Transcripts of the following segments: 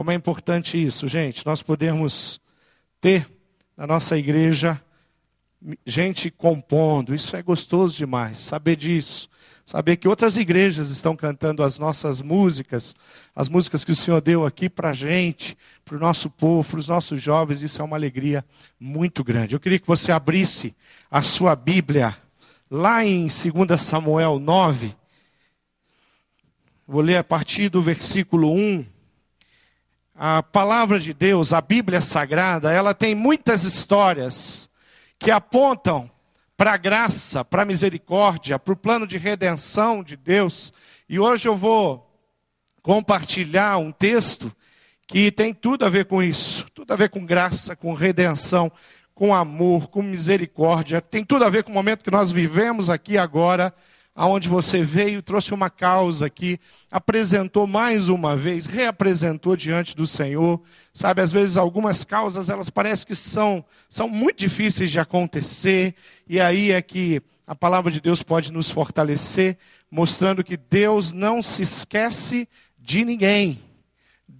Como é importante isso, gente, nós podemos ter na nossa igreja gente compondo, isso é gostoso demais, saber disso. Saber que outras igrejas estão cantando as nossas músicas, as músicas que o Senhor deu aqui para a gente, para o nosso povo, para os nossos jovens, isso é uma alegria muito grande. Eu queria que você abrisse a sua Bíblia lá em 2 Samuel 9. Vou ler a partir do versículo 1. A palavra de Deus, a Bíblia Sagrada, ela tem muitas histórias que apontam para a graça, para a misericórdia, para o plano de redenção de Deus. E hoje eu vou compartilhar um texto que tem tudo a ver com isso, tudo a ver com graça, com redenção, com amor, com misericórdia, tem tudo a ver com o momento que nós vivemos aqui agora aonde você veio, trouxe uma causa aqui, apresentou mais uma vez, reapresentou diante do Senhor. Sabe, às vezes algumas causas, elas parecem que são, são muito difíceis de acontecer, e aí é que a palavra de Deus pode nos fortalecer, mostrando que Deus não se esquece de ninguém.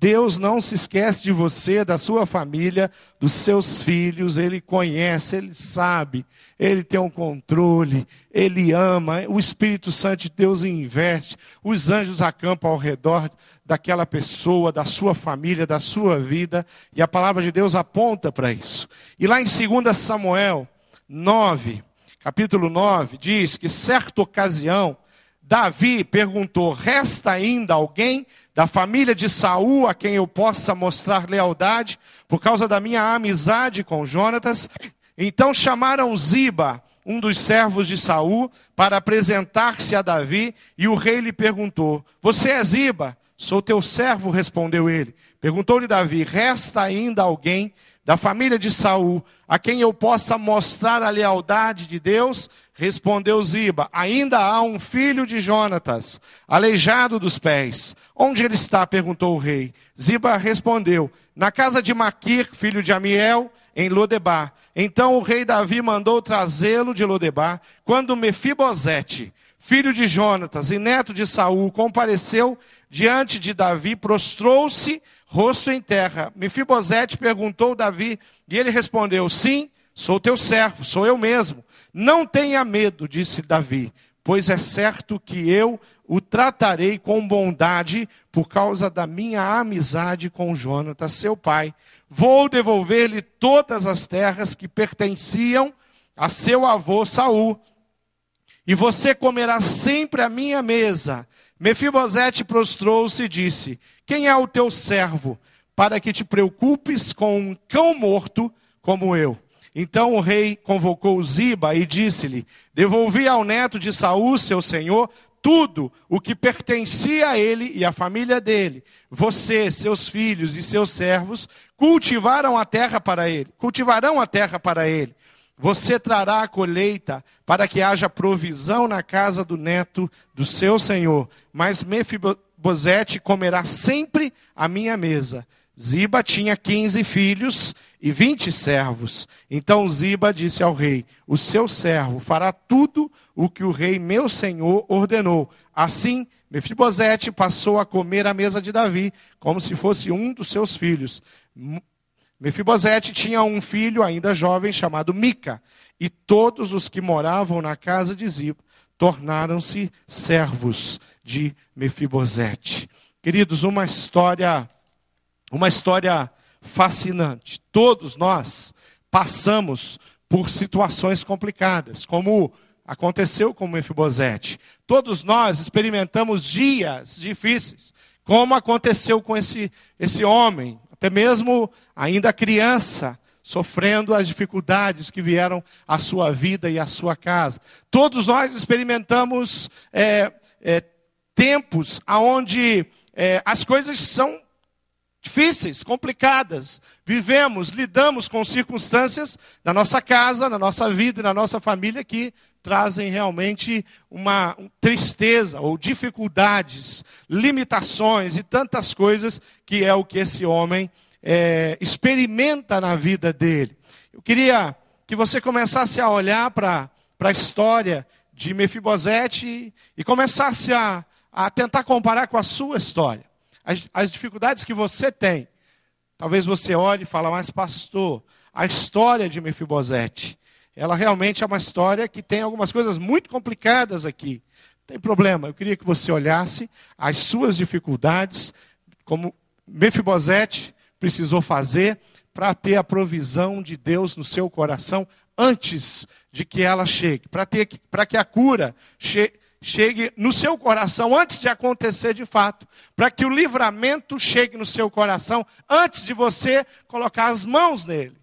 Deus não se esquece de você, da sua família, dos seus filhos, Ele conhece, Ele sabe, Ele tem um controle, Ele ama, o Espírito Santo de Deus investe, os anjos acampam ao redor daquela pessoa, da sua família, da sua vida, e a palavra de Deus aponta para isso. E lá em 2 Samuel 9, capítulo 9, diz que certa ocasião, Davi perguntou: resta ainda alguém da família de Saul a quem eu possa mostrar lealdade por causa da minha amizade com Jonatas. Então chamaram Ziba, um dos servos de Saul, para apresentar-se a Davi, e o rei lhe perguntou: Você é Ziba? Sou teu servo, respondeu ele. Perguntou-lhe Davi: Resta ainda alguém da família de Saul a quem eu possa mostrar a lealdade de Deus? Respondeu Ziba: Ainda há um filho de Jonatas, aleijado dos pés. Onde ele está? perguntou o rei. Ziba respondeu: Na casa de Maquir, filho de Amiel, em Lodebar. Então o rei Davi mandou trazê-lo de Lodebar. Quando Mefibosete, filho de Jonatas e neto de Saul, compareceu diante de Davi, prostrou-se, rosto em terra. Mefibosete perguntou Davi, e ele respondeu: Sim, sou teu servo, sou eu mesmo. Não tenha medo, disse Davi, pois é certo que eu o tratarei com bondade por causa da minha amizade com Jonatas, seu pai. Vou devolver-lhe todas as terras que pertenciam a seu avô Saul. E você comerá sempre a minha mesa. Mefibosete prostrou-se e disse: Quem é o teu servo, para que te preocupes com um cão morto como eu? Então o rei convocou Ziba e disse-lhe: Devolvi ao neto de Saul, seu senhor, tudo o que pertencia a ele e à família dele. Você, seus filhos e seus servos cultivaram a terra para ele, cultivarão a terra para ele. Você trará a colheita para que haja provisão na casa do neto do seu senhor. Mas Mefibosete comerá sempre a minha mesa. Ziba tinha quinze filhos e vinte servos. Então Ziba disse ao rei: O seu servo fará tudo o que o rei meu senhor ordenou. Assim, Mefibosete passou a comer à mesa de Davi, como se fosse um dos seus filhos. Mefibosete tinha um filho ainda jovem chamado Mica, e todos os que moravam na casa de Ziba tornaram-se servos de Mefibosete. Queridos, uma história uma história fascinante. Todos nós passamos por situações complicadas, como aconteceu com Mefibosete. Todos nós experimentamos dias difíceis, como aconteceu com esse, esse homem, até mesmo ainda criança, sofrendo as dificuldades que vieram à sua vida e à sua casa. Todos nós experimentamos é, é, tempos onde é, as coisas são difíceis, complicadas. Vivemos, lidamos com circunstâncias na nossa casa, na nossa vida e na nossa família que trazem realmente uma tristeza ou dificuldades, limitações e tantas coisas que é o que esse homem é, experimenta na vida dele. Eu queria que você começasse a olhar para a história de Mefibosete e começasse a, a tentar comparar com a sua história. as, as dificuldades que você tem. Talvez você olhe e fale, mas pastor, a história de Mefibosete, ela realmente é uma história que tem algumas coisas muito complicadas aqui. Não tem problema, eu queria que você olhasse as suas dificuldades, como Mefibosete precisou fazer para ter a provisão de Deus no seu coração antes de que ela chegue, para que a cura chegue no seu coração antes de acontecer de fato, para que o livramento chegue no seu coração antes de você colocar as mãos nele.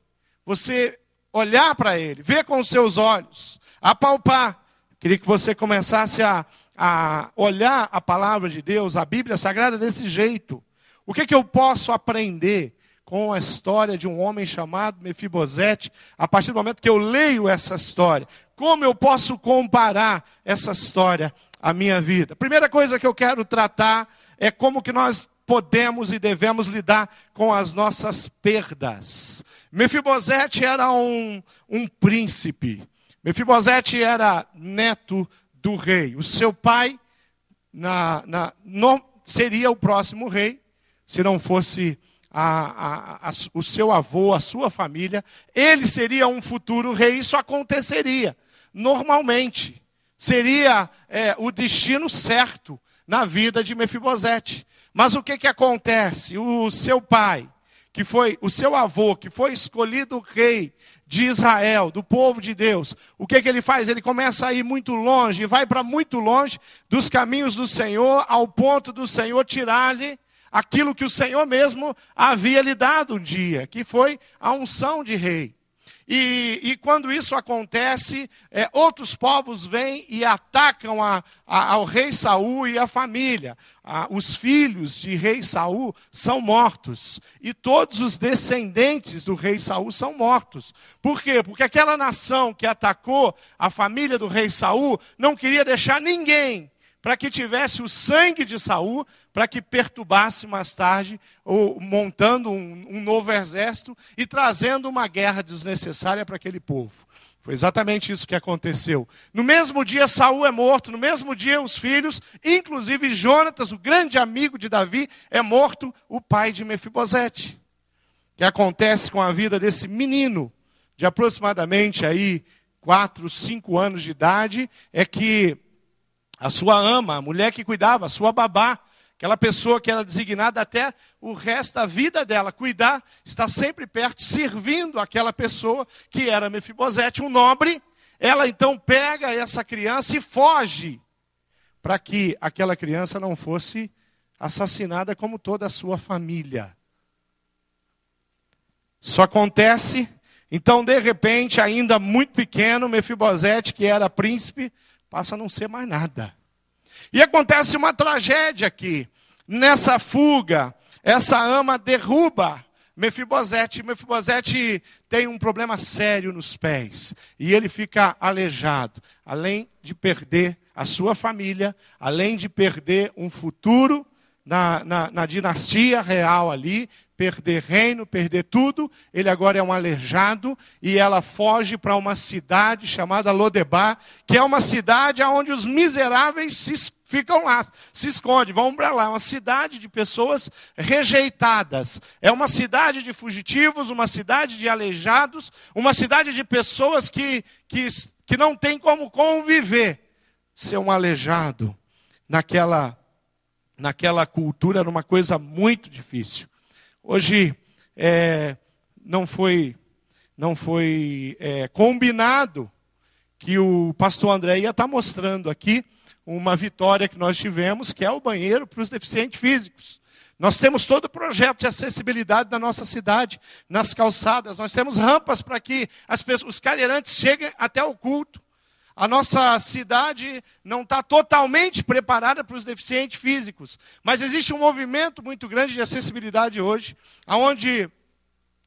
Você olhar para ele, ver com os seus olhos, apalpar. Queria que você começasse a, a olhar a palavra de Deus, a Bíblia Sagrada desse jeito. O que, que eu posso aprender com a história de um homem chamado Mefibosete, a partir do momento que eu leio essa história? Como eu posso comparar essa história à minha vida? Primeira coisa que eu quero tratar é como que nós podemos e devemos lidar com as nossas perdas. Mefibosete era um, um príncipe. Mefibosete era neto do rei. O seu pai na, na, seria o próximo rei, se não fosse a, a, a, o seu avô, a sua família. Ele seria um futuro rei. Isso aconteceria normalmente. Seria é, o destino certo na vida de Mefibosete. Mas o que, que acontece? O seu pai, que foi o seu avô, que foi escolhido rei de Israel, do povo de Deus, o que, que ele faz? Ele começa a ir muito longe, vai para muito longe dos caminhos do Senhor, ao ponto do Senhor tirar-lhe aquilo que o Senhor mesmo havia lhe dado um dia, que foi a unção de rei. E, e quando isso acontece, é, outros povos vêm e atacam a, a, ao rei Saul e a família. os filhos de rei Saul são mortos. E todos os descendentes do rei Saul são mortos. Por quê? Porque aquela nação que atacou a família do rei Saul não queria deixar ninguém para que tivesse o sangue de Saul, para que perturbasse mais tarde, ou montando um, um novo exército e trazendo uma guerra desnecessária para aquele povo. Foi exatamente isso que aconteceu. No mesmo dia, Saul é morto. No mesmo dia, os filhos, inclusive Jonatas, o grande amigo de Davi, é morto, o pai de Mefibosete. O que acontece com a vida desse menino, de aproximadamente aí quatro, cinco anos de idade, é que a sua ama, a mulher que cuidava, a sua babá, aquela pessoa que era designada até o resto da vida dela, cuidar, está sempre perto, servindo aquela pessoa que era Mefibosete, um nobre. Ela então pega essa criança e foge, para que aquela criança não fosse assassinada como toda a sua família. Isso acontece, então de repente, ainda muito pequeno, Mefibosete, que era príncipe, passa a não ser mais nada. E acontece uma tragédia aqui. Nessa fuga, essa ama derruba Mefibosete. Mefibosete tem um problema sério nos pés. E ele fica aleijado. Além de perder a sua família, além de perder um futuro na, na, na dinastia real ali, perder reino, perder tudo. Ele agora é um aleijado e ela foge para uma cidade chamada Lodebar, que é uma cidade onde os miseráveis se ficam lá, se escondem, vão para lá. É uma cidade de pessoas rejeitadas. É uma cidade de fugitivos, uma cidade de aleijados, uma cidade de pessoas que, que, que não tem como conviver. Ser um aleijado naquela, naquela cultura era uma coisa muito difícil. Hoje é, não foi, não foi é, combinado que o pastor André ia estar tá mostrando aqui uma vitória que nós tivemos, que é o banheiro para os deficientes físicos. Nós temos todo o projeto de acessibilidade da nossa cidade, nas calçadas. Nós temos rampas para que as pessoas, os cadeirantes cheguem até o culto. A nossa cidade não está totalmente preparada para os deficientes físicos, mas existe um movimento muito grande de acessibilidade hoje, onde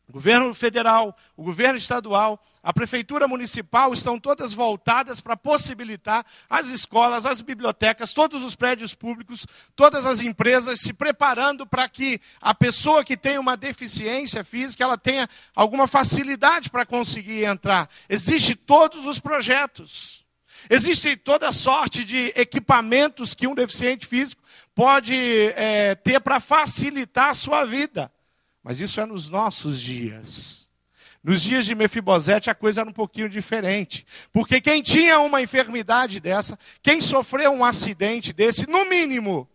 o governo federal, o governo estadual, a prefeitura municipal estão todas voltadas para possibilitar as escolas, as bibliotecas, todos os prédios públicos, todas as empresas se preparando para que a pessoa que tem uma deficiência física, ela tenha alguma facilidade para conseguir entrar. Existem todos os projetos. Existe toda sorte de equipamentos que um deficiente físico pode é, ter para facilitar a sua vida. Mas isso é nos nossos dias. Nos dias de Mefibosete a coisa era um pouquinho diferente. Porque quem tinha uma enfermidade dessa, quem sofreu um acidente desse, no mínimo,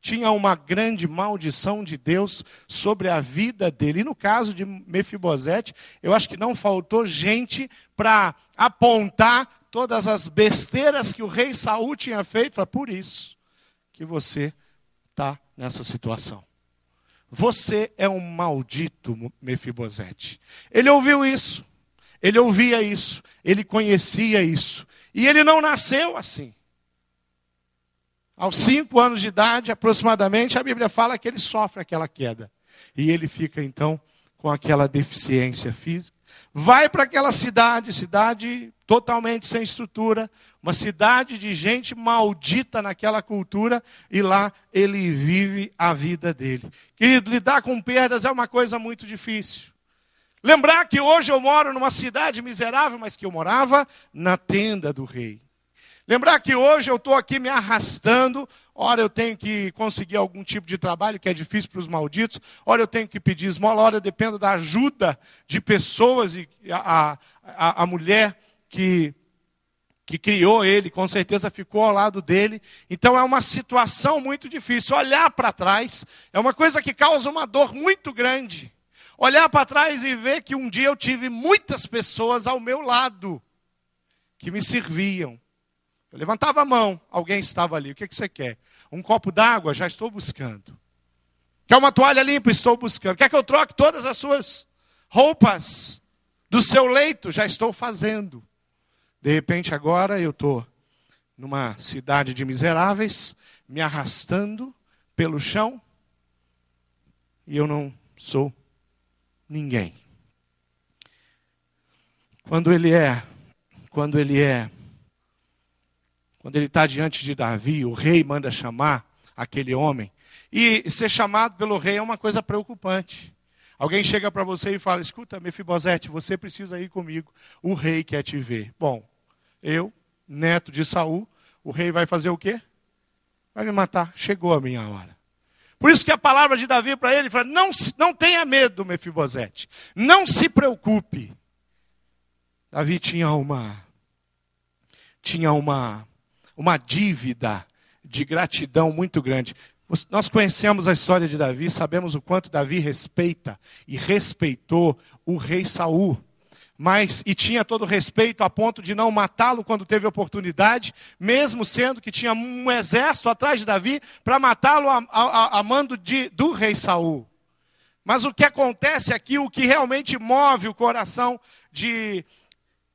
tinha uma grande maldição de Deus sobre a vida dele. E no caso de Mefibosete, eu acho que não faltou gente para apontar todas as besteiras que o rei Saul tinha feito. Foi por isso que você está nessa situação. Você é um maldito Mefibosete. Ele ouviu isso, ele ouvia isso, ele conhecia isso. E ele não nasceu assim. Aos cinco anos de idade, aproximadamente, a Bíblia fala que ele sofre aquela queda. E ele fica, então, com aquela deficiência física. Vai para aquela cidade, cidade totalmente sem estrutura, uma cidade de gente maldita naquela cultura, e lá ele vive a vida dele. Querido, lidar com perdas é uma coisa muito difícil. Lembrar que hoje eu moro numa cidade miserável, mas que eu morava na tenda do rei. Lembrar que hoje eu estou aqui me arrastando, ora eu tenho que conseguir algum tipo de trabalho que é difícil para os malditos, ora eu tenho que pedir esmola, ora eu dependo da ajuda de pessoas, e a, a, a mulher que, que criou ele, com certeza ficou ao lado dele. Então é uma situação muito difícil. Olhar para trás é uma coisa que causa uma dor muito grande. Olhar para trás e ver que um dia eu tive muitas pessoas ao meu lado que me serviam eu levantava a mão, alguém estava ali. O que, que você quer? Um copo d'água? Já estou buscando. Quer uma toalha limpa? Estou buscando. Quer que eu troque todas as suas roupas do seu leito? Já estou fazendo. De repente, agora eu estou numa cidade de miseráveis, me arrastando pelo chão, e eu não sou ninguém. Quando ele é, quando ele é quando ele está diante de Davi, o rei manda chamar aquele homem. E ser chamado pelo rei é uma coisa preocupante. Alguém chega para você e fala: Escuta, Mefibosete, você precisa ir comigo. O rei quer te ver. Bom, eu, neto de Saul, o rei vai fazer o quê? Vai me matar. Chegou a minha hora. Por isso que a palavra de Davi para ele fala: não, não tenha medo, Mefibosete. Não se preocupe. Davi tinha uma tinha uma uma dívida de gratidão muito grande. Nós conhecemos a história de Davi, sabemos o quanto Davi respeita e respeitou o rei Saul. Mas, e tinha todo respeito a ponto de não matá-lo quando teve oportunidade, mesmo sendo que tinha um exército atrás de Davi para matá-lo a, a, a, mando de, do rei Saul. Mas o que acontece aqui, o que realmente move o coração de,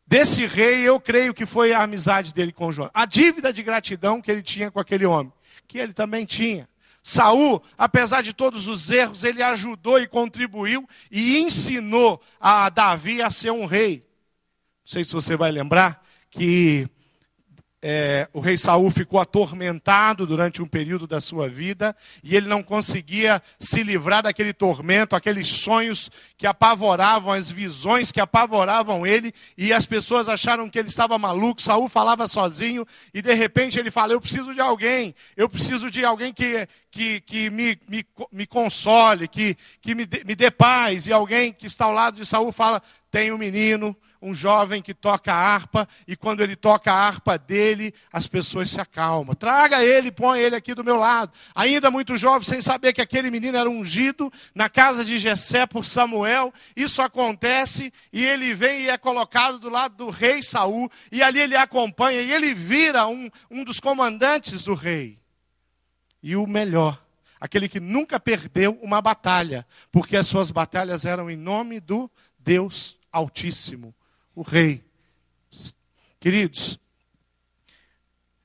desse rei, eu creio que foi a amizade dele com João. A dívida de gratidão que ele tinha com aquele homem, que ele também tinha. Saul, apesar de todos os erros, ele ajudou e contribuiu e ensinou a Davi a ser um rei. Não sei se você vai lembrar que é, o rei Saul ficou atormentado durante um período da sua vida e ele não conseguia se livrar daquele tormento, aqueles sonhos que apavoravam, as visões que apavoravam ele e as pessoas acharam que ele estava maluco. Saul falava sozinho e de repente ele fala: Eu preciso de alguém, eu preciso de alguém que, que, que me, me, me console, que, que me, dê, me dê paz. E alguém que está ao lado de Saul fala: Tem um menino um jovem que toca harpa, e quando ele toca a harpa dele, as pessoas se acalmam. Traga ele, põe ele aqui do meu lado. Ainda muito jovem, sem saber que aquele menino era ungido na casa de Jessé por Samuel. Isso acontece e ele vem e é colocado do lado do rei Saul, e ali ele acompanha, e ele vira um, um dos comandantes do rei. E o melhor, aquele que nunca perdeu uma batalha, porque as suas batalhas eram em nome do Deus Altíssimo o rei. Queridos,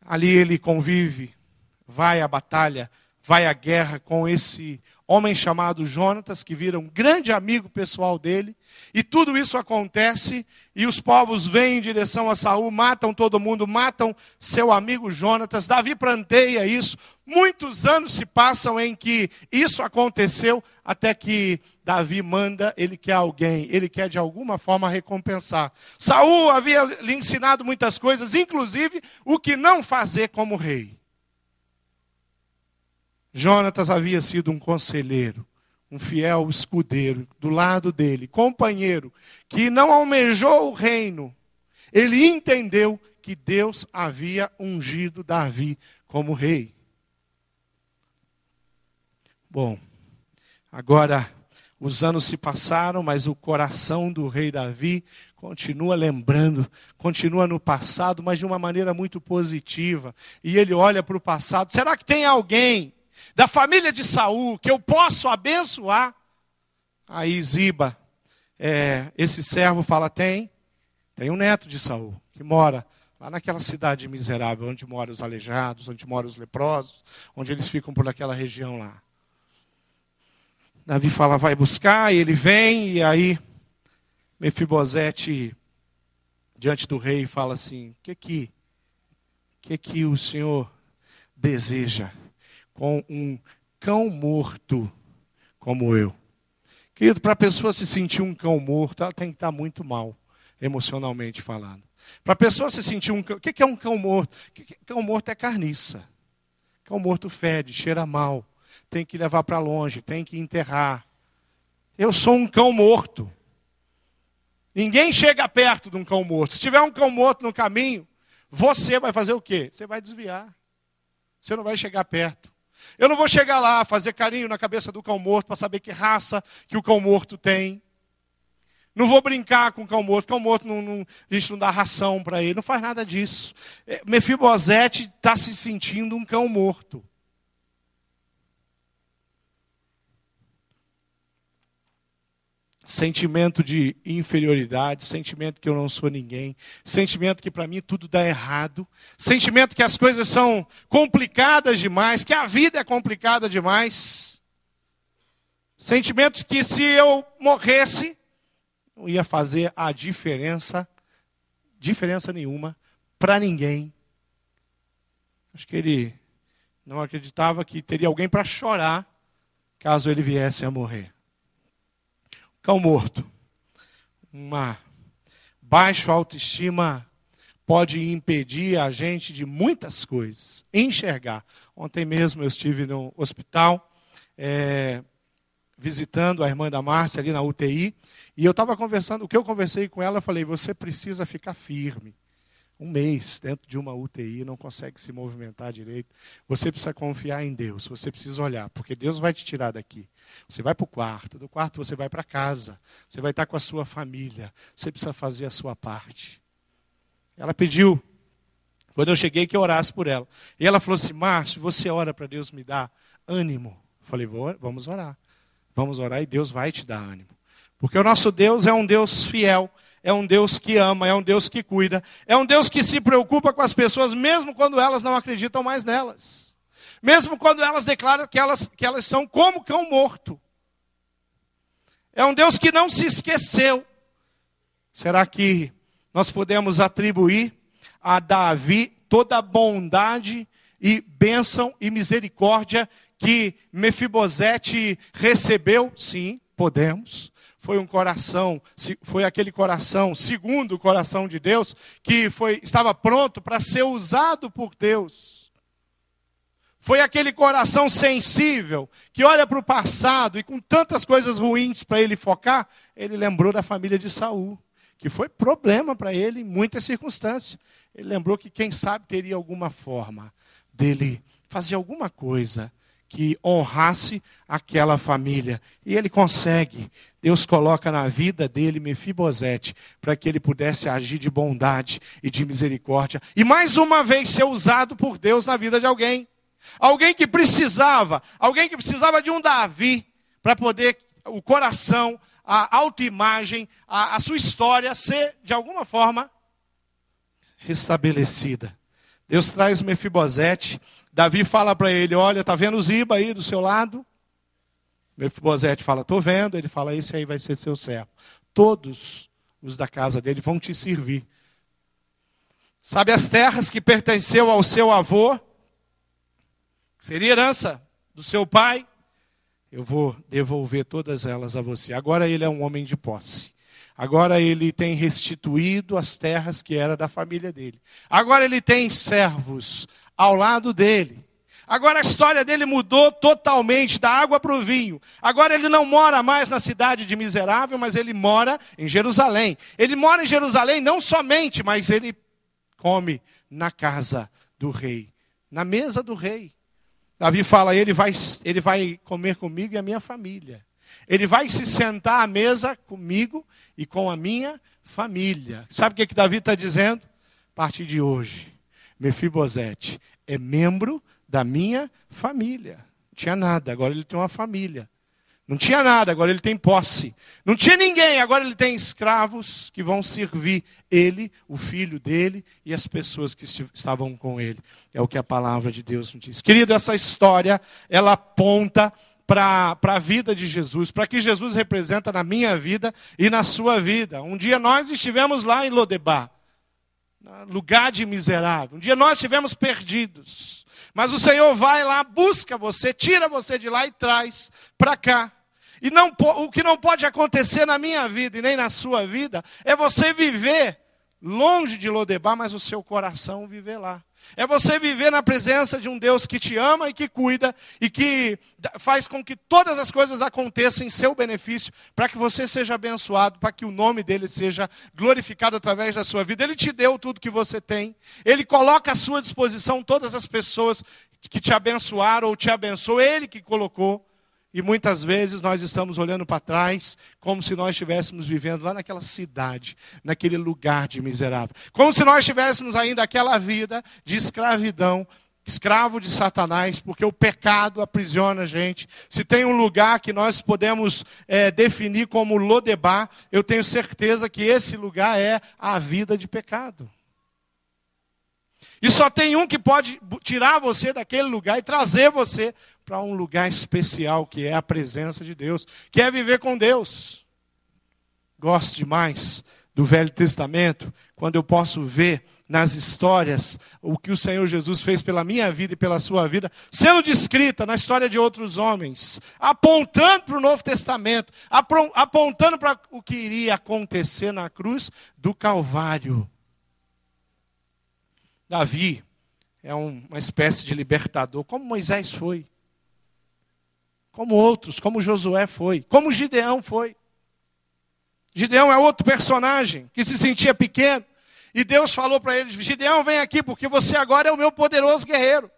ali ele convive, vai à batalha, vai à guerra com esse homem chamado Jonatas, que vira um grande amigo pessoal dele, e tudo isso acontece, e os povos vêm em direção a Saul, matam todo mundo, matam seu amigo Jonatas. Davi planteia isso. Muitos anos se passam em que isso aconteceu, até que Davi manda, ele quer alguém, ele quer de alguma forma recompensar. Saul havia lhe ensinado muitas coisas, inclusive o que não fazer como rei. Jonatas havia sido um conselheiro, um fiel escudeiro do lado dele, companheiro, que não almejou o reino. Ele entendeu que Deus havia ungido Davi como rei. Bom, agora os anos se passaram, mas o coração do rei Davi continua lembrando, continua no passado, mas de uma maneira muito positiva. E ele olha para o passado. Será que tem alguém da família de Saul que eu posso abençoar? Aí Ziba, é, esse servo fala: tem, tem um neto de Saul que mora lá naquela cidade miserável, onde moram os aleijados, onde moram os leprosos, onde eles ficam por aquela região lá. Davi fala, vai buscar, e ele vem, e aí Mefibosete, diante do rei, fala assim: o que que, que que o senhor deseja? Com um cão morto como eu. Querido, para a pessoa se sentir um cão morto, ela tem que estar muito mal, emocionalmente falando. Para a pessoa se sentir um cão. O que é um cão morto? Cão morto é carniça. Cão morto fede, cheira mal. Tem que levar para longe, tem que enterrar. Eu sou um cão morto. Ninguém chega perto de um cão morto. Se tiver um cão morto no caminho, você vai fazer o quê? Você vai desviar. Você não vai chegar perto. Eu não vou chegar lá, fazer carinho na cabeça do cão morto para saber que raça que o cão morto tem. Não vou brincar com o cão morto. Cão morto, não, não, a gente não dá ração para ele. Não faz nada disso. É, Mefibosete está se sentindo um cão morto. Sentimento de inferioridade, sentimento que eu não sou ninguém, sentimento que para mim tudo dá errado, sentimento que as coisas são complicadas demais, que a vida é complicada demais. Sentimentos que se eu morresse, não ia fazer a diferença, diferença nenhuma, para ninguém. Acho que ele não acreditava que teria alguém para chorar caso ele viesse a morrer cão morto. Uma baixa autoestima pode impedir a gente de muitas coisas. Enxergar. Ontem mesmo eu estive no hospital, é, visitando a irmã da Márcia ali na UTI, e eu estava conversando, o que eu conversei com ela, eu falei, você precisa ficar firme um mês dentro de uma UTI, não consegue se movimentar direito. Você precisa confiar em Deus, você precisa olhar, porque Deus vai te tirar daqui. Você vai para o quarto, do quarto você vai para casa, você vai estar com a sua família, você precisa fazer a sua parte. Ela pediu, quando eu cheguei, que eu orasse por ela. E ela falou assim: Márcio, você ora para Deus me dar ânimo. Eu falei: vamos orar. Vamos orar e Deus vai te dar ânimo. Porque o nosso Deus é um Deus fiel é um Deus que ama, é um Deus que cuida, é um Deus que se preocupa com as pessoas, mesmo quando elas não acreditam mais nelas. Mesmo quando elas declaram que elas, que elas são como cão morto. É um Deus que não se esqueceu. Será que nós podemos atribuir a Davi toda a bondade e bênção e misericórdia que Mefibosete recebeu? Sim, podemos foi um coração, foi aquele coração, segundo o coração de Deus, que foi, estava pronto para ser usado por Deus. Foi aquele coração sensível, que olha para o passado e com tantas coisas ruins para ele focar, ele lembrou da família de Saul, que foi problema para ele em muitas circunstâncias. Ele lembrou que quem sabe teria alguma forma dele fazer alguma coisa que honrasse aquela família. E ele consegue. Deus coloca na vida dele Mefibosete para que ele pudesse agir de bondade e de misericórdia. E mais uma vez ser usado por Deus na vida de alguém. Alguém que precisava, alguém que precisava de um Davi para poder o coração, a autoimagem, a, a sua história ser de alguma forma restabelecida. Deus traz Mefibosete Davi fala para ele: Olha, está vendo Ziba aí do seu lado? Mefibosete fala: Estou vendo. Ele fala: Esse aí vai ser seu servo. Todos os da casa dele vão te servir. Sabe as terras que pertenceu ao seu avô? Seria herança do seu pai? Eu vou devolver todas elas a você. Agora ele é um homem de posse. Agora ele tem restituído as terras que era da família dele. Agora ele tem servos ao lado dele. Agora a história dele mudou totalmente, da água para o vinho. Agora ele não mora mais na cidade de Miserável, mas ele mora em Jerusalém. Ele mora em Jerusalém não somente, mas ele come na casa do rei, na mesa do rei. Davi fala: ele vai, ele vai comer comigo e a minha família. Ele vai se sentar à mesa comigo e com a minha família. Sabe o que, que Davi está dizendo? A partir de hoje, Mefibosete é membro da minha família. Não tinha nada, agora ele tem uma família. Não tinha nada, agora ele tem posse. Não tinha ninguém, agora ele tem escravos que vão servir ele, o filho dele e as pessoas que estavam com ele. É o que a palavra de Deus nos diz. Querido, essa história, ela aponta para a vida de Jesus, para que Jesus representa na minha vida e na sua vida. Um dia nós estivemos lá em Lodebar, lugar de miserável. Um dia nós estivemos perdidos. Mas o Senhor vai lá, busca você, tira você de lá e traz para cá. E não, o que não pode acontecer na minha vida e nem na sua vida é você viver longe de Lodebar, mas o seu coração viver lá. É você viver na presença de um Deus que te ama e que cuida e que faz com que todas as coisas aconteçam em seu benefício, para que você seja abençoado, para que o nome dele seja glorificado através da sua vida. Ele te deu tudo que você tem, ele coloca à sua disposição todas as pessoas que te abençoaram ou te abençoou, ele que colocou. E muitas vezes nós estamos olhando para trás como se nós estivéssemos vivendo lá naquela cidade, naquele lugar de miserável. Como se nós estivéssemos ainda aquela vida de escravidão, escravo de Satanás, porque o pecado aprisiona a gente. Se tem um lugar que nós podemos é, definir como Lodebar, eu tenho certeza que esse lugar é a vida de pecado. E só tem um que pode tirar você daquele lugar e trazer você para um lugar especial que é a presença de Deus, que é viver com Deus. Gosto demais do Velho Testamento, quando eu posso ver nas histórias o que o Senhor Jesus fez pela minha vida e pela sua vida, sendo descrita na história de outros homens, apontando para o Novo Testamento, apontando para o que iria acontecer na cruz do Calvário. Davi é uma espécie de libertador, como Moisés foi como outros, como Josué foi, como Gideão foi. Gideão é outro personagem que se sentia pequeno. E Deus falou para ele: Gideão, vem aqui, porque você agora é o meu poderoso guerreiro.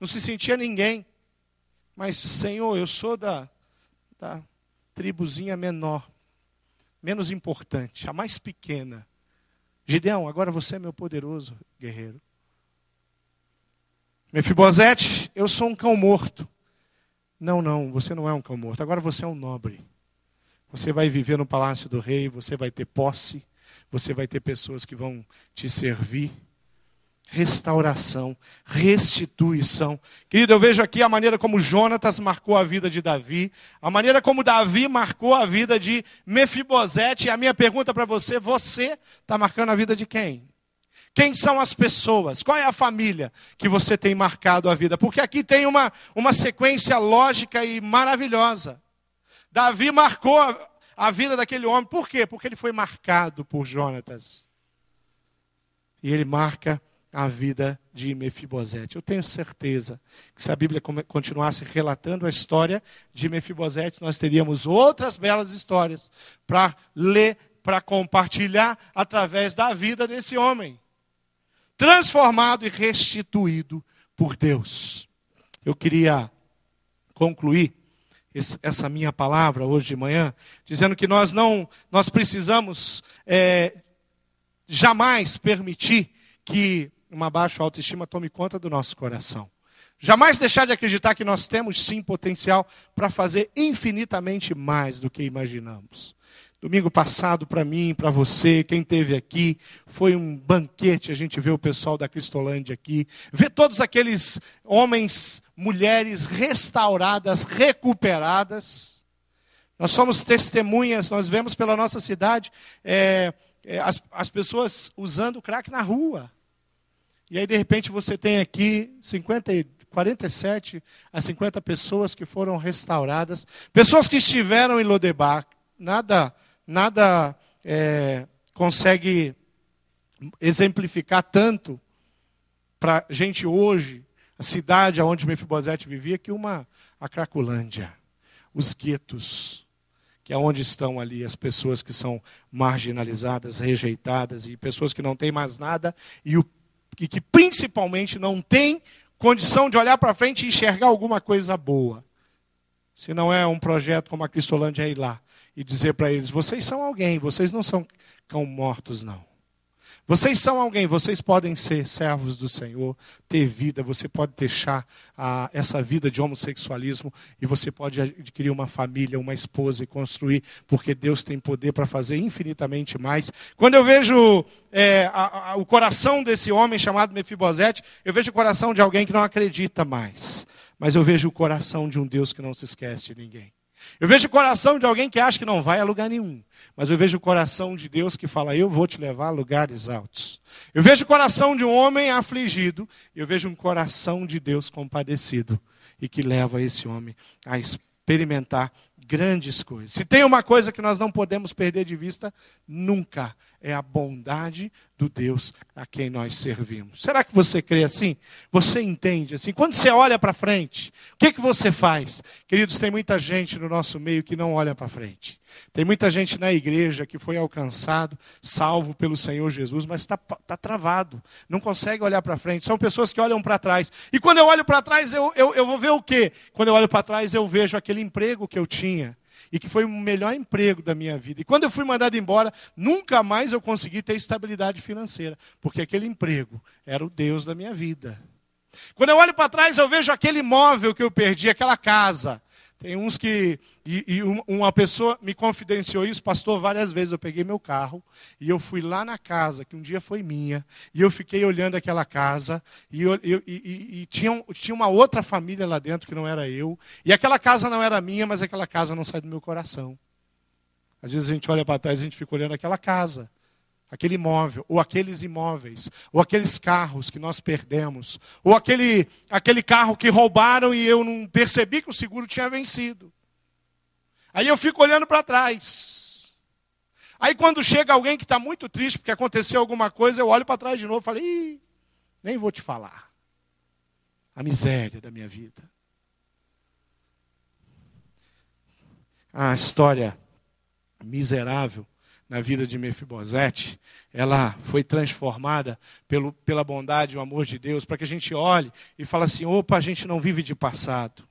Não se sentia ninguém. Mas, Senhor, eu sou da, da tribuzinha menor, menos importante, a mais pequena. Gideão, agora você é meu poderoso guerreiro. Mefibosete, eu sou um cão morto. Não, não, você não é um cão morto. Agora você é um nobre. Você vai viver no palácio do rei, você vai ter posse, você vai ter pessoas que vão te servir. Restauração, restituição. Querido, eu vejo aqui a maneira como Jonatas marcou a vida de Davi, a maneira como Davi marcou a vida de Mefibosete. E a minha pergunta para você: você está marcando a vida de quem? Quem são as pessoas? Qual é a família que você tem marcado a vida? Porque aqui tem uma, uma sequência lógica e maravilhosa. Davi marcou a, a vida daquele homem. Por quê? Porque ele foi marcado por Jonatas. E ele marca a vida de Mefibosete. Eu tenho certeza que se a Bíblia continuasse relatando a história de Mefibosete, nós teríamos outras belas histórias para ler, para compartilhar através da vida desse homem transformado e restituído por Deus. Eu queria concluir essa minha palavra hoje de manhã, dizendo que nós não, nós precisamos é, jamais permitir que uma baixa autoestima tome conta do nosso coração. Jamais deixar de acreditar que nós temos sim potencial para fazer infinitamente mais do que imaginamos. Domingo passado, para mim, para você, quem esteve aqui, foi um banquete. A gente vê o pessoal da Cristolândia aqui, vê todos aqueles homens, mulheres restauradas, recuperadas. Nós somos testemunhas, nós vemos pela nossa cidade é, é, as, as pessoas usando crack na rua. E aí, de repente, você tem aqui 50, 47 a 50 pessoas que foram restauradas. Pessoas que estiveram em Lodebar. Nada, nada é, consegue exemplificar tanto para gente hoje, a cidade onde Mefibosete vivia, que uma a Cracolândia, os guetos, que é onde estão ali as pessoas que são marginalizadas, rejeitadas e pessoas que não têm mais nada e, o, e que principalmente não têm condição de olhar para frente e enxergar alguma coisa boa. Se não é um projeto como a Cristolândia ir lá e dizer para eles: vocês são alguém, vocês não são cão mortos, não. Vocês são alguém, vocês podem ser servos do Senhor, ter vida, você pode deixar ah, essa vida de homossexualismo e você pode adquirir uma família, uma esposa e construir, porque Deus tem poder para fazer infinitamente mais. Quando eu vejo é, a, a, o coração desse homem chamado Mefibosete, eu vejo o coração de alguém que não acredita mais, mas eu vejo o coração de um Deus que não se esquece de ninguém. Eu vejo o coração de alguém que acha que não vai a lugar nenhum. Mas eu vejo o coração de Deus que fala: Eu vou te levar a lugares altos. Eu vejo o coração de um homem afligido. Eu vejo um coração de Deus compadecido. E que leva esse homem a experimentar grandes coisas. Se tem uma coisa que nós não podemos perder de vista nunca, é a bondade do Deus a quem nós servimos. Será que você crê assim? Você entende assim? Quando você olha para frente, o que, que você faz? Queridos, tem muita gente no nosso meio que não olha para frente. Tem muita gente na igreja que foi alcançado, salvo pelo Senhor Jesus, mas está tá travado, não consegue olhar para frente. São pessoas que olham para trás. E quando eu olho para trás, eu, eu, eu vou ver o quê? Quando eu olho para trás, eu vejo aquele emprego que eu tinha e que foi o melhor emprego da minha vida. E quando eu fui mandado embora, nunca mais eu consegui ter estabilidade financeira, porque aquele emprego era o Deus da minha vida. Quando eu olho para trás, eu vejo aquele imóvel que eu perdi, aquela casa, tem uns que. E, e, uma pessoa me confidenciou isso, pastor, várias vezes. Eu peguei meu carro e eu fui lá na casa, que um dia foi minha, e eu fiquei olhando aquela casa, e, eu, eu, e, e tinha, tinha uma outra família lá dentro que não era eu, e aquela casa não era minha, mas aquela casa não sai do meu coração. Às vezes a gente olha para trás e a gente fica olhando aquela casa aquele imóvel, ou aqueles imóveis, ou aqueles carros que nós perdemos, ou aquele, aquele carro que roubaram e eu não percebi que o seguro tinha vencido. Aí eu fico olhando para trás. Aí quando chega alguém que está muito triste porque aconteceu alguma coisa, eu olho para trás de novo e falo, Ih, nem vou te falar. A miséria da minha vida. A história miserável na vida de Mefibosete, ela foi transformada pelo, pela bondade e o amor de Deus, para que a gente olhe e fale assim: opa, a gente não vive de passado.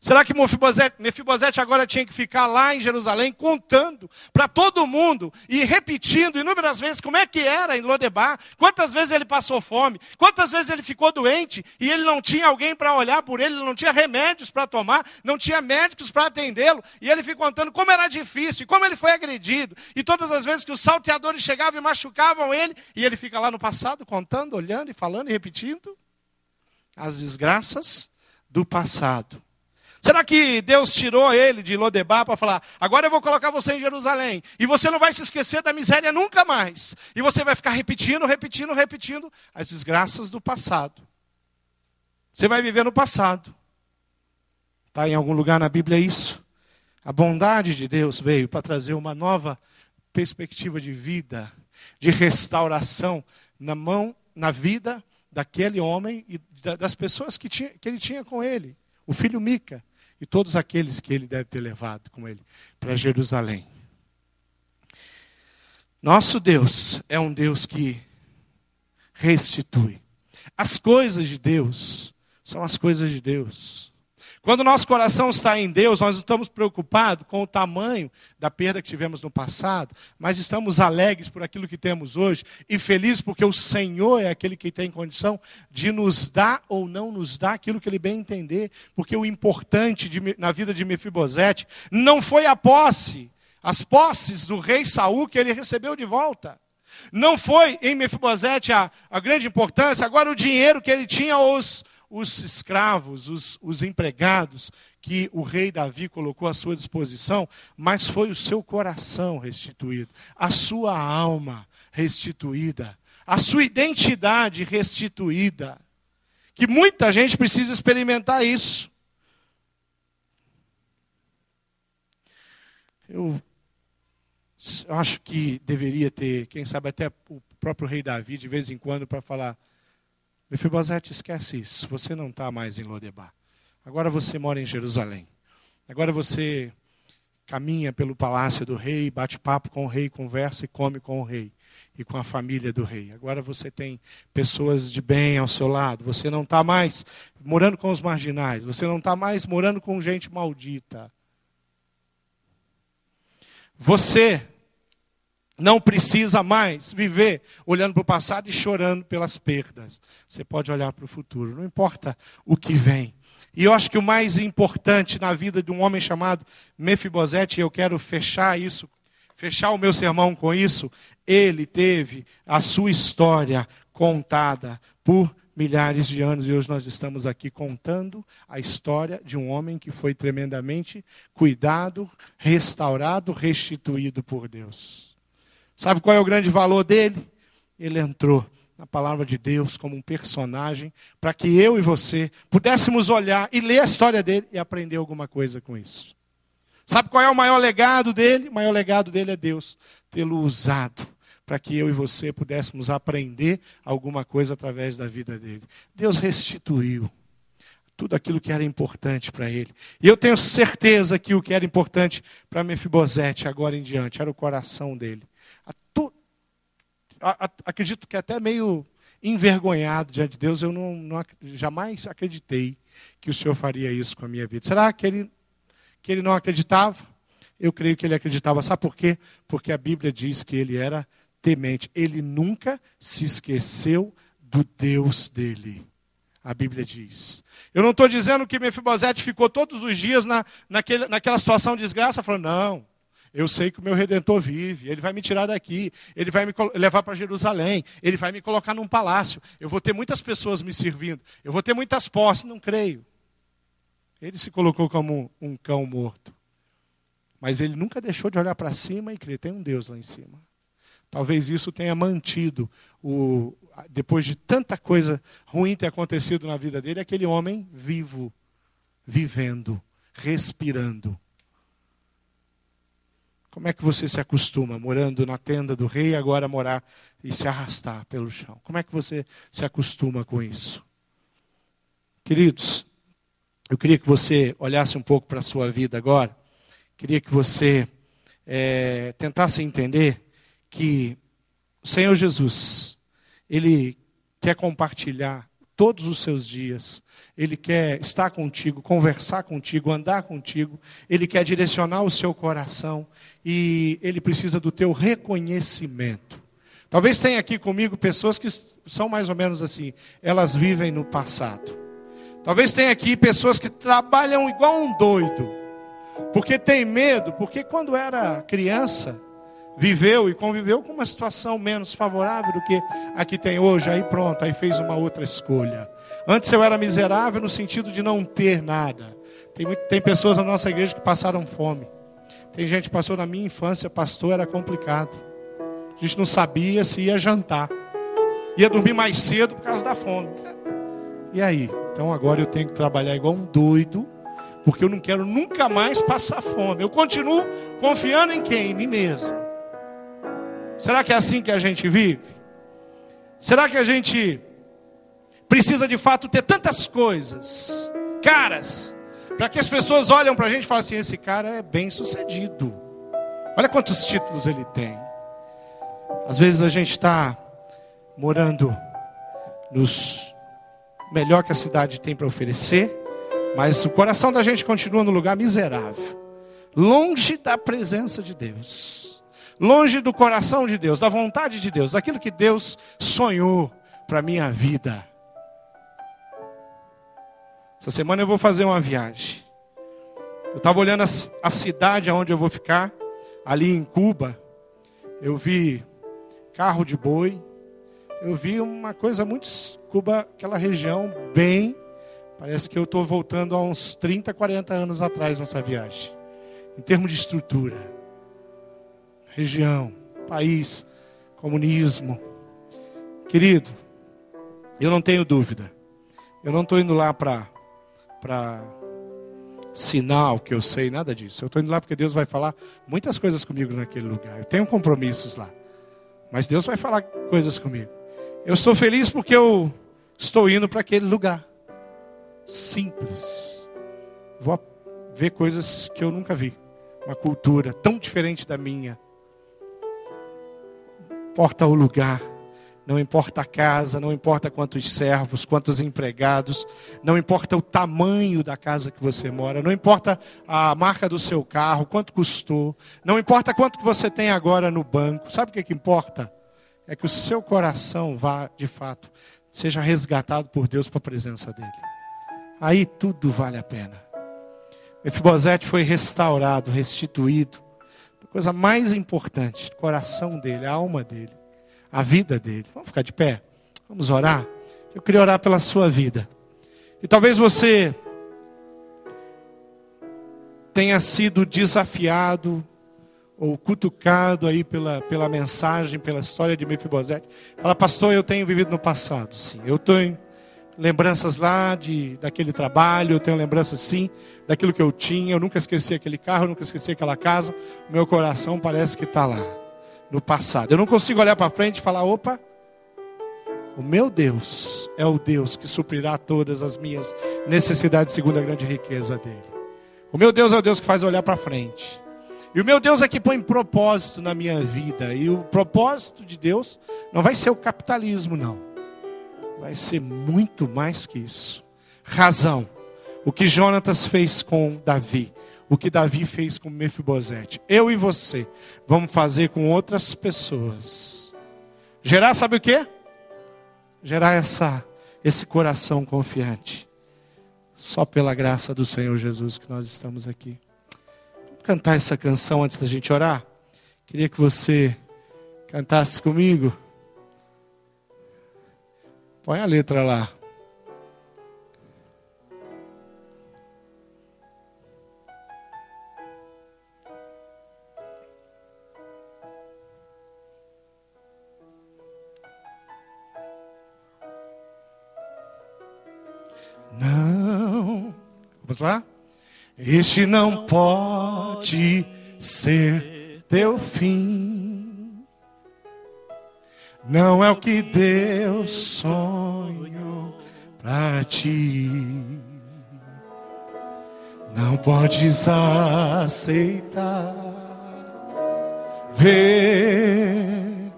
Será que Mefibosete, agora tinha que ficar lá em Jerusalém contando para todo mundo e repetindo inúmeras vezes como é que era em Lodebar? Quantas vezes ele passou fome? Quantas vezes ele ficou doente e ele não tinha alguém para olhar por ele, não tinha remédios para tomar, não tinha médicos para atendê-lo e ele ficou contando como era difícil e como ele foi agredido e todas as vezes que os salteadores chegavam e machucavam ele e ele fica lá no passado contando, olhando e falando e repetindo as desgraças do passado. Será que Deus tirou ele de Lodebar para falar: agora eu vou colocar você em Jerusalém e você não vai se esquecer da miséria nunca mais? E você vai ficar repetindo, repetindo, repetindo as desgraças do passado. Você vai viver no passado. Está em algum lugar na Bíblia isso? A bondade de Deus veio para trazer uma nova perspectiva de vida, de restauração na mão, na vida daquele homem e das pessoas que, tinha, que ele tinha com ele. O filho Mica e todos aqueles que ele deve ter levado com ele para Jerusalém. Nosso Deus é um Deus que restitui. As coisas de Deus são as coisas de Deus. Quando nosso coração está em Deus, nós não estamos preocupados com o tamanho da perda que tivemos no passado, mas estamos alegres por aquilo que temos hoje e felizes porque o Senhor é aquele que tem condição de nos dar ou não nos dar aquilo que Ele bem entender. Porque o importante de, na vida de Mefibosete não foi a posse, as posses do rei Saul que ele recebeu de volta. Não foi em Mefibosete a, a grande importância, agora o dinheiro que ele tinha, os, os escravos, os, os empregados que o rei Davi colocou à sua disposição, mas foi o seu coração restituído, a sua alma restituída, a sua identidade restituída. Que muita gente precisa experimentar isso. Eu acho que deveria ter, quem sabe até o próprio rei Davi, de vez em quando, para falar: Mefibosete, esquece isso, você não está mais em Lodebar. Agora você mora em Jerusalém. Agora você caminha pelo palácio do rei, bate papo com o rei, conversa e come com o rei e com a família do rei. Agora você tem pessoas de bem ao seu lado. Você não está mais morando com os marginais. Você não está mais morando com gente maldita. Você não precisa mais viver olhando para o passado e chorando pelas perdas. Você pode olhar para o futuro, não importa o que vem. E eu acho que o mais importante na vida de um homem chamado Mefibosete, eu quero fechar isso, fechar o meu sermão com isso, ele teve a sua história contada por milhares de anos e hoje nós estamos aqui contando a história de um homem que foi tremendamente cuidado, restaurado, restituído por Deus. Sabe qual é o grande valor dele? Ele entrou na palavra de Deus como um personagem para que eu e você pudéssemos olhar e ler a história dele e aprender alguma coisa com isso. Sabe qual é o maior legado dele? O maior legado dele é Deus tê-lo usado para que eu e você pudéssemos aprender alguma coisa através da vida dele. Deus restituiu tudo aquilo que era importante para ele. E eu tenho certeza que o que era importante para Mefibosete agora em diante era o coração dele. Acredito que até meio envergonhado diante de Deus, eu não, não, jamais acreditei que o Senhor faria isso com a minha vida. Será que ele, que ele não acreditava? Eu creio que ele acreditava. Sabe por quê? Porque a Bíblia diz que ele era temente. Ele nunca se esqueceu do Deus dele. A Bíblia diz. Eu não estou dizendo que Mefibosete ficou todos os dias na, naquele, naquela situação de desgraça, falando, não, eu sei que o meu redentor vive, ele vai me tirar daqui, ele vai me levar para Jerusalém, ele vai me colocar num palácio, eu vou ter muitas pessoas me servindo, eu vou ter muitas posses, não creio. Ele se colocou como um cão morto. Mas ele nunca deixou de olhar para cima e crer, tem um Deus lá em cima. Talvez isso tenha mantido, o, depois de tanta coisa ruim ter acontecido na vida dele, aquele homem vivo, vivendo, respirando. Como é que você se acostuma morando na tenda do rei agora morar e se arrastar pelo chão? Como é que você se acostuma com isso? Queridos, eu queria que você olhasse um pouco para a sua vida agora. Queria que você é, tentasse entender que o Senhor Jesus, Ele quer compartilhar todos os seus dias. Ele quer estar contigo, conversar contigo, andar contigo. Ele quer direcionar o seu coração e ele precisa do teu reconhecimento. Talvez tenha aqui comigo pessoas que são mais ou menos assim, elas vivem no passado. Talvez tenha aqui pessoas que trabalham igual um doido, porque tem medo, porque quando era criança, viveu e conviveu com uma situação menos favorável do que a que tem hoje, aí pronto, aí fez uma outra escolha. Antes eu era miserável no sentido de não ter nada. Tem, tem pessoas na nossa igreja que passaram fome. Tem gente que passou na minha infância, pastor, era complicado. A gente não sabia se ia jantar. Ia dormir mais cedo por causa da fome. E aí? Então agora eu tenho que trabalhar igual um doido, porque eu não quero nunca mais passar fome. Eu continuo confiando em quem? Em mim mesmo. Será que é assim que a gente vive? Será que a gente precisa de fato ter tantas coisas, caras, para que as pessoas olham para a gente e falem assim: esse cara é bem sucedido. Olha quantos títulos ele tem. Às vezes a gente está morando nos melhor que a cidade tem para oferecer, mas o coração da gente continua no lugar miserável, longe da presença de Deus, longe do coração de Deus, da vontade de Deus, daquilo que Deus sonhou para a minha vida. Essa semana eu vou fazer uma viagem. Eu estava olhando a, a cidade onde eu vou ficar, ali em Cuba. Eu vi carro de boi. Eu vi uma coisa muito Cuba, aquela região bem Parece que eu estou voltando a uns 30, 40 anos atrás nessa viagem. Em termos de estrutura, região, país, comunismo. Querido, eu não tenho dúvida. Eu não estou indo lá para sinal que eu sei, nada disso. Eu estou indo lá porque Deus vai falar muitas coisas comigo naquele lugar. Eu tenho compromissos lá. Mas Deus vai falar coisas comigo. Eu estou feliz porque eu estou indo para aquele lugar. Simples. Vou ver coisas que eu nunca vi. Uma cultura tão diferente da minha. Importa o lugar não importa a casa, não importa quantos servos, quantos empregados, não importa o tamanho da casa que você mora, não importa a marca do seu carro, quanto custou, não importa quanto que você tem agora no banco. Sabe o que, que importa? É que o seu coração vá, de fato, seja resgatado por Deus para a presença dele. Aí tudo vale a pena. Mefibosete foi restaurado, restituído. Coisa mais importante, o coração dele, a alma dele a vida dele. Vamos ficar de pé? Vamos orar? Eu queria orar pela sua vida. E talvez você tenha sido desafiado ou cutucado aí pela, pela mensagem, pela história de Mefibosete. Fala, pastor, eu tenho vivido no passado, sim. Eu tenho lembranças lá de, daquele trabalho, eu tenho lembranças, sim, daquilo que eu tinha. Eu nunca esqueci aquele carro, eu nunca esqueci aquela casa. Meu coração parece que está lá no passado. Eu não consigo olhar para frente e falar: opa, o meu Deus é o Deus que suprirá todas as minhas necessidades segundo a grande riqueza dele. O meu Deus é o Deus que faz olhar para frente. E o meu Deus é que põe propósito na minha vida. E o propósito de Deus não vai ser o capitalismo, não. Vai ser muito mais que isso. Razão. O que Jonatas fez com Davi o que Davi fez com Mefibosete. Eu e você vamos fazer com outras pessoas. Gerar, sabe o que? Gerar essa, esse coração confiante. Só pela graça do Senhor Jesus que nós estamos aqui. Vamos cantar essa canção antes da gente orar? Queria que você cantasse comigo. Põe a letra lá. Vamos lá? Este não pode ser teu fim. Não é o que Deus sonhou para ti. Não podes aceitar ver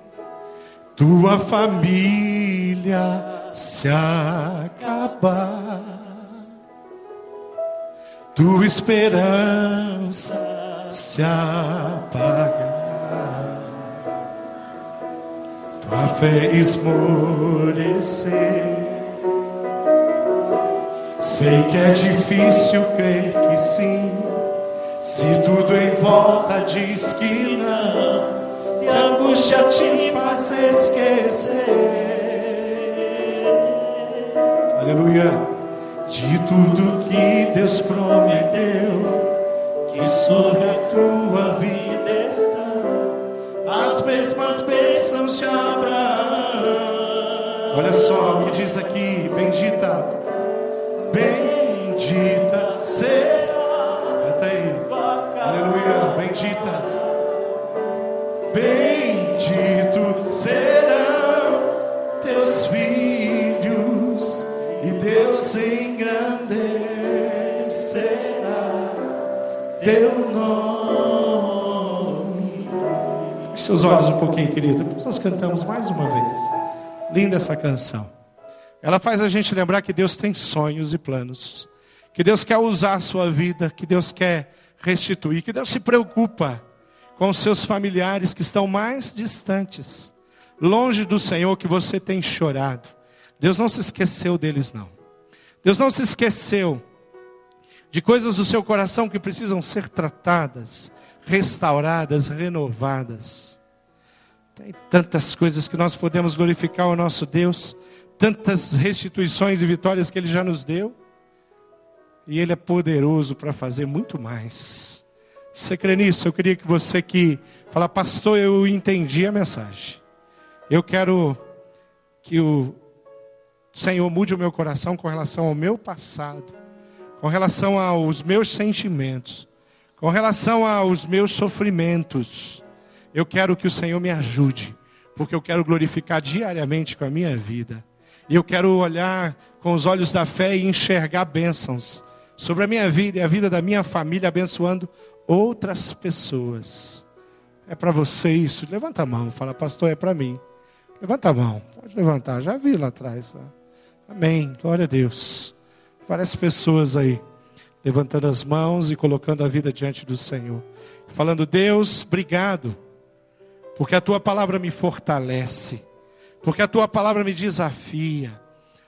tua família se acabar tua esperança se apagar, tua fé esmorecer. Sei que é difícil crer que sim, se tudo em volta diz que não, se a angústia te faz esquecer. Aleluia de tudo que Deus prometeu, que sobre a tua vida mesmas bênçãos de Abraão. Olha só o que diz aqui, bendita, bendita será. Canta aí, aleluia, bendita, bendito serão teus filhos e Deus em teu seus olhos um pouquinho, querido. Nós cantamos mais uma vez. Linda essa canção. Ela faz a gente lembrar que Deus tem sonhos e planos. Que Deus quer usar a sua vida, que Deus quer restituir, que Deus se preocupa com os seus familiares que estão mais distantes, longe do Senhor, que você tem chorado. Deus não se esqueceu deles, não. Deus não se esqueceu de coisas do seu coração que precisam ser tratadas, restauradas, renovadas. Tem tantas coisas que nós podemos glorificar o nosso Deus, tantas restituições e vitórias que Ele já nos deu. E Ele é poderoso para fazer muito mais. Você crê nisso? Eu queria que você que fala, pastor, eu entendi a mensagem. Eu quero que o Senhor mude o meu coração com relação ao meu passado, com relação aos meus sentimentos, com relação aos meus sofrimentos. Eu quero que o Senhor me ajude, porque eu quero glorificar diariamente com a minha vida. E eu quero olhar com os olhos da fé e enxergar bênçãos sobre a minha vida e a vida da minha família, abençoando outras pessoas. É para você isso? Levanta a mão, fala, pastor, é para mim. Levanta a mão, pode levantar, já vi lá atrás. Tá? Amém, glória a Deus. Parece pessoas aí, levantando as mãos e colocando a vida diante do Senhor. Falando, Deus, obrigado, porque a tua palavra me fortalece, porque a tua palavra me desafia.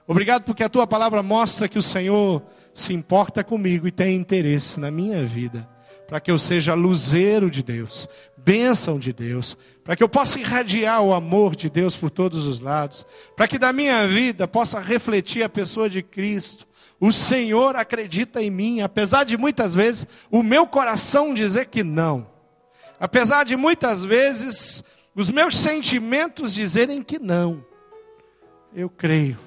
Obrigado porque a tua palavra mostra que o Senhor se importa comigo e tem interesse na minha vida. Para que eu seja luzeiro de Deus, bênção de Deus, para que eu possa irradiar o amor de Deus por todos os lados, para que da minha vida possa refletir a pessoa de Cristo. O Senhor acredita em mim, apesar de muitas vezes o meu coração dizer que não, apesar de muitas vezes os meus sentimentos dizerem que não, eu creio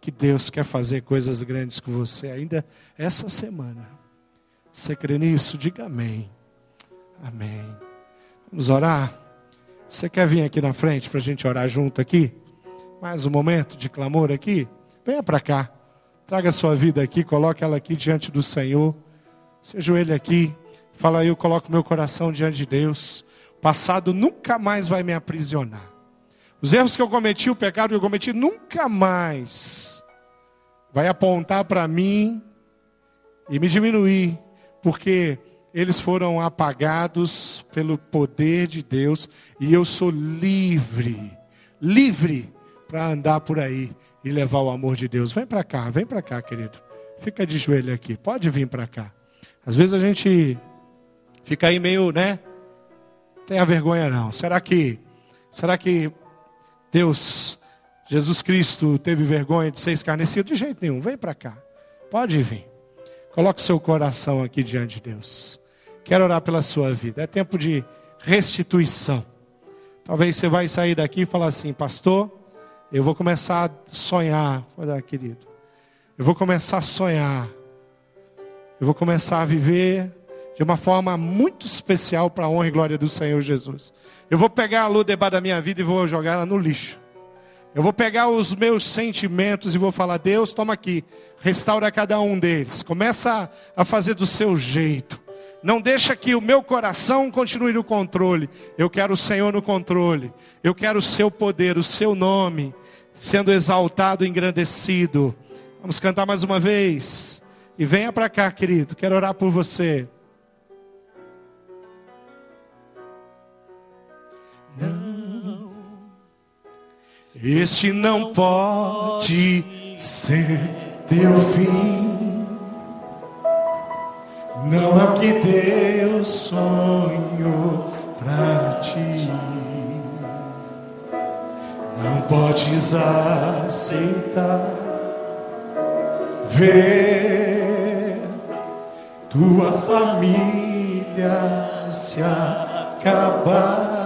que Deus quer fazer coisas grandes com você ainda essa semana. Você crê nisso? Diga amém. Amém. Vamos orar? Você quer vir aqui na frente para a gente orar junto aqui? Mais um momento de clamor aqui? Venha para cá. Traga a sua vida aqui, coloque ela aqui diante do Senhor. Seja ele aqui. Fala aí, eu coloco meu coração diante de Deus. O passado nunca mais vai me aprisionar. Os erros que eu cometi, o pecado que eu cometi, nunca mais vai apontar para mim e me diminuir porque eles foram apagados pelo poder de Deus e eu sou livre, livre para andar por aí e levar o amor de Deus. Vem para cá, vem para cá, querido. Fica de joelho aqui, pode vir para cá. Às vezes a gente fica aí meio, né? Tenha vergonha não. Será que será que Deus Jesus Cristo teve vergonha de ser escarnecido de jeito nenhum? Vem para cá. Pode vir. Coloque seu coração aqui diante de Deus. Quero orar pela sua vida. É tempo de restituição. Talvez você vai sair daqui e falar assim, pastor, eu vou começar a sonhar. Olha, querido. Eu vou começar a sonhar. Eu vou começar a viver de uma forma muito especial para a honra e glória do Senhor Jesus. Eu vou pegar a luz debaixo da minha vida e vou jogar ela no lixo. Eu vou pegar os meus sentimentos e vou falar: Deus, toma aqui, restaura cada um deles. Começa a fazer do seu jeito. Não deixa que o meu coração continue no controle. Eu quero o Senhor no controle. Eu quero o seu poder, o seu nome sendo exaltado, engrandecido. Vamos cantar mais uma vez. E venha para cá, querido. Quero orar por você. Este não pode ser teu fim. Não é o que Deus sonhou para ti. Não podes aceitar ver tua família se acabar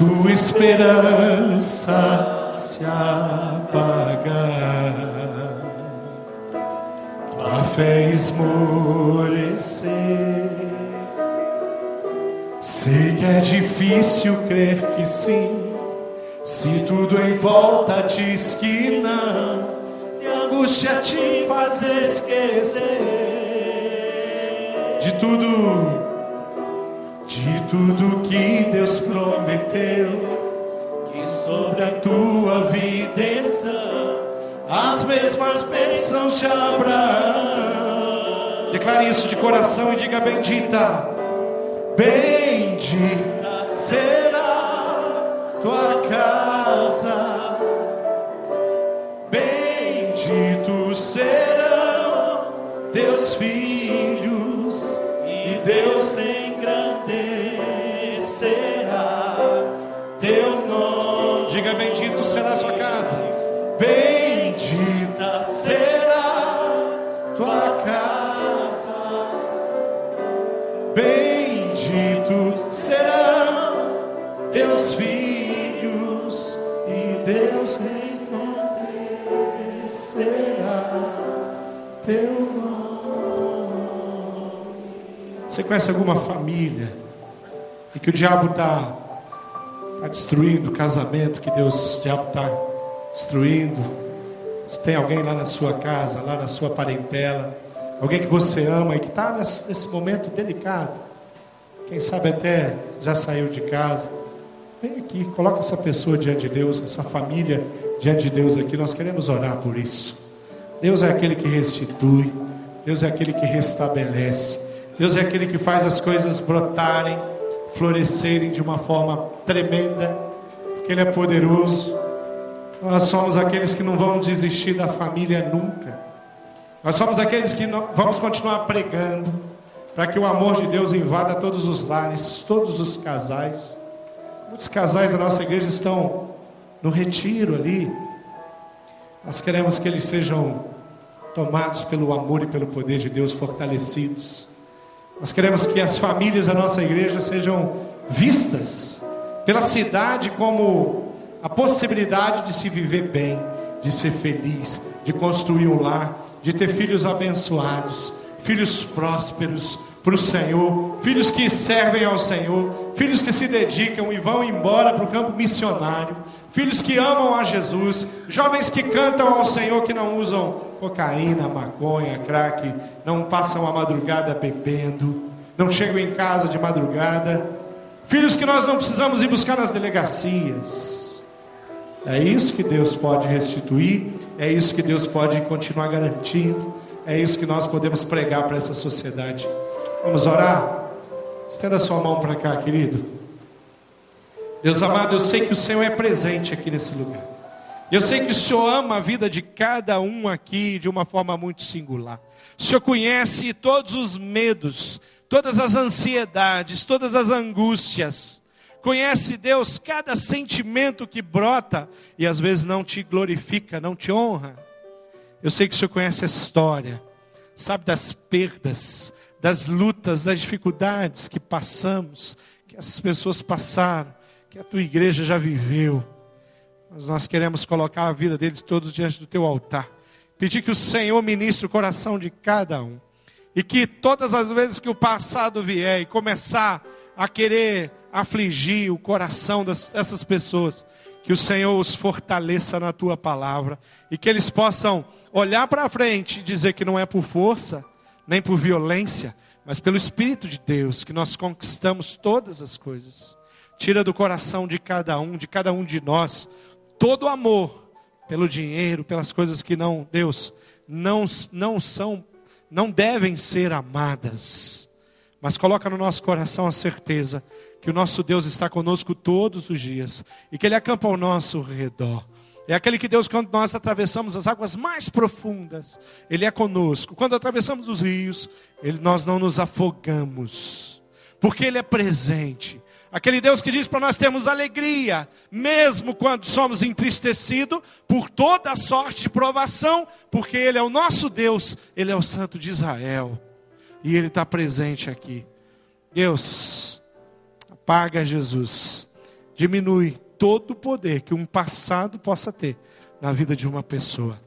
tua esperança se apagar, tua fé esmorecer. Sei que é difícil crer que sim, se tudo em volta diz que não, se a angústia te faz esquecer. De tudo de tudo que Deus prometeu, que sobre a tua vida estão as mesmas bênçãos de Abraão. Declare isso de coração e diga: Bendita, bendita será tua casa, bendito serão teus filhos e Deus tem conhece alguma família e que o diabo está tá destruindo o casamento que Deus, o diabo está destruindo? Se tem alguém lá na sua casa, lá na sua parentela, alguém que você ama e que está nesse, nesse momento delicado, quem sabe até já saiu de casa, vem aqui, coloca essa pessoa diante de Deus, essa família diante de Deus aqui. Nós queremos orar por isso. Deus é aquele que restitui, Deus é aquele que restabelece, Deus é aquele que faz as coisas brotarem, florescerem de uma forma tremenda, porque Ele é poderoso. Nós somos aqueles que não vão desistir da família nunca. Nós somos aqueles que vamos continuar pregando para que o amor de Deus invada todos os lares, todos os casais. Muitos casais da nossa igreja estão no retiro ali. Nós queremos que eles sejam tomados pelo amor e pelo poder de Deus, fortalecidos. Nós queremos que as famílias da nossa igreja sejam vistas pela cidade como a possibilidade de se viver bem, de ser feliz, de construir um lar, de ter filhos abençoados, filhos prósperos para o Senhor, filhos que servem ao Senhor, filhos que se dedicam e vão embora para o campo missionário, filhos que amam a Jesus, jovens que cantam ao Senhor, que não usam cocaína, maconha, crack, não passam a madrugada bebendo, não chegam em casa de madrugada, filhos que nós não precisamos ir buscar nas delegacias é isso que Deus pode restituir, é isso que Deus pode continuar garantindo, é isso que nós podemos pregar para essa sociedade. Vamos orar? Estenda a sua mão para cá, querido. Deus amado, eu sei que o Senhor é presente aqui nesse lugar. Eu sei que o Senhor ama a vida de cada um aqui de uma forma muito singular. O Senhor conhece todos os medos, todas as ansiedades, todas as angústias Conhece Deus cada sentimento que brota e às vezes não te glorifica, não te honra. Eu sei que o Senhor conhece a história, sabe das perdas, das lutas, das dificuldades que passamos, que essas pessoas passaram, que a tua igreja já viveu. Mas nós queremos colocar a vida deles todos diante do teu altar. Pedir que o Senhor ministre o coração de cada um. E que todas as vezes que o passado vier e começar a querer afligir o coração dessas pessoas. Que o Senhor os fortaleça na tua palavra e que eles possam olhar para frente e dizer que não é por força, nem por violência, mas pelo Espírito de Deus que nós conquistamos todas as coisas. Tira do coração de cada um, de cada um de nós, todo amor pelo dinheiro, pelas coisas que não, Deus, não, não são, não devem ser amadas. Mas coloca no nosso coração a certeza que o nosso Deus está conosco todos os dias e que Ele acampa ao nosso redor. É aquele que Deus, quando nós atravessamos as águas mais profundas, Ele é conosco. Quando atravessamos os rios, ele, nós não nos afogamos, porque Ele é presente. Aquele Deus que diz para nós termos alegria, mesmo quando somos entristecidos por toda sorte de provação, porque Ele é o nosso Deus, Ele é o Santo de Israel, e Ele está presente aqui. Deus, Paga Jesus. Diminui todo o poder que um passado possa ter na vida de uma pessoa.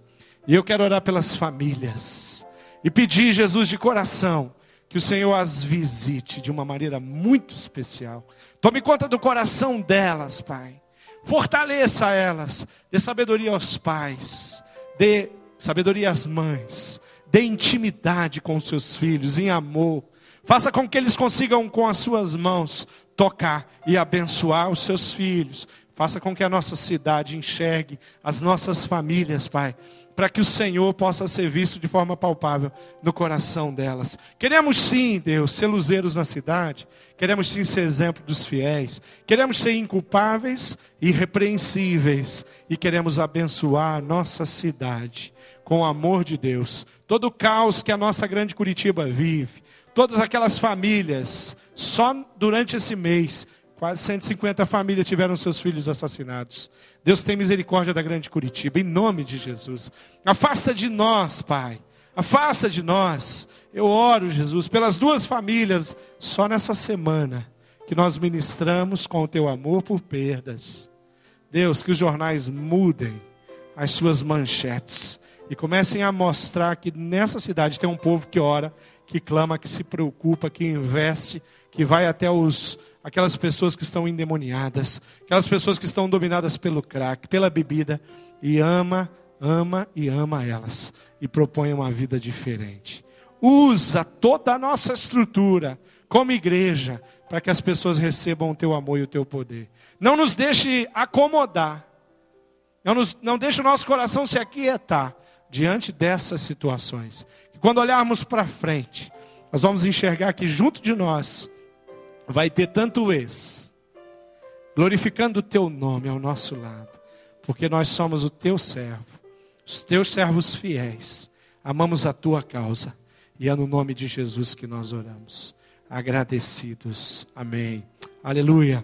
E eu quero orar pelas famílias e pedir, Jesus, de coração, que o Senhor as visite de uma maneira muito especial. Tome conta do coração delas, Pai. Fortaleça elas. Dê sabedoria aos pais. Dê sabedoria às mães. Dê intimidade com os seus filhos, em amor. Faça com que eles consigam, com as suas mãos, tocar e abençoar os seus filhos. Faça com que a nossa cidade enxergue as nossas famílias, Pai, para que o Senhor possa ser visto de forma palpável no coração delas. Queremos sim, Deus, ser luzeiros na cidade, queremos sim ser exemplo dos fiéis, queremos ser inculpáveis e irrepreensíveis, e queremos abençoar a nossa cidade com o amor de Deus. Todo o caos que a nossa grande Curitiba vive, todas aquelas famílias, só durante esse mês, quase 150 famílias tiveram seus filhos assassinados. Deus tem misericórdia da grande Curitiba, em nome de Jesus. Afasta de nós, Pai. Afasta de nós. Eu oro, Jesus, pelas duas famílias, só nessa semana, que nós ministramos com o teu amor por perdas. Deus, que os jornais mudem as suas manchetes e comecem a mostrar que nessa cidade tem um povo que ora, que clama, que se preocupa, que investe, que vai até os aquelas pessoas que estão endemoniadas, aquelas pessoas que estão dominadas pelo crack, pela bebida e ama, ama e ama elas e propõe uma vida diferente. Usa toda a nossa estrutura como igreja para que as pessoas recebam o teu amor e o teu poder. Não nos deixe acomodar. Não, nos, não deixe o nosso coração se aquietar diante dessas situações. Quando olharmos para frente, nós vamos enxergar que junto de nós vai ter tanto ex, glorificando o teu nome ao nosso lado, porque nós somos o teu servo, os teus servos fiéis, amamos a tua causa, e é no nome de Jesus que nós oramos, agradecidos. Amém. Aleluia.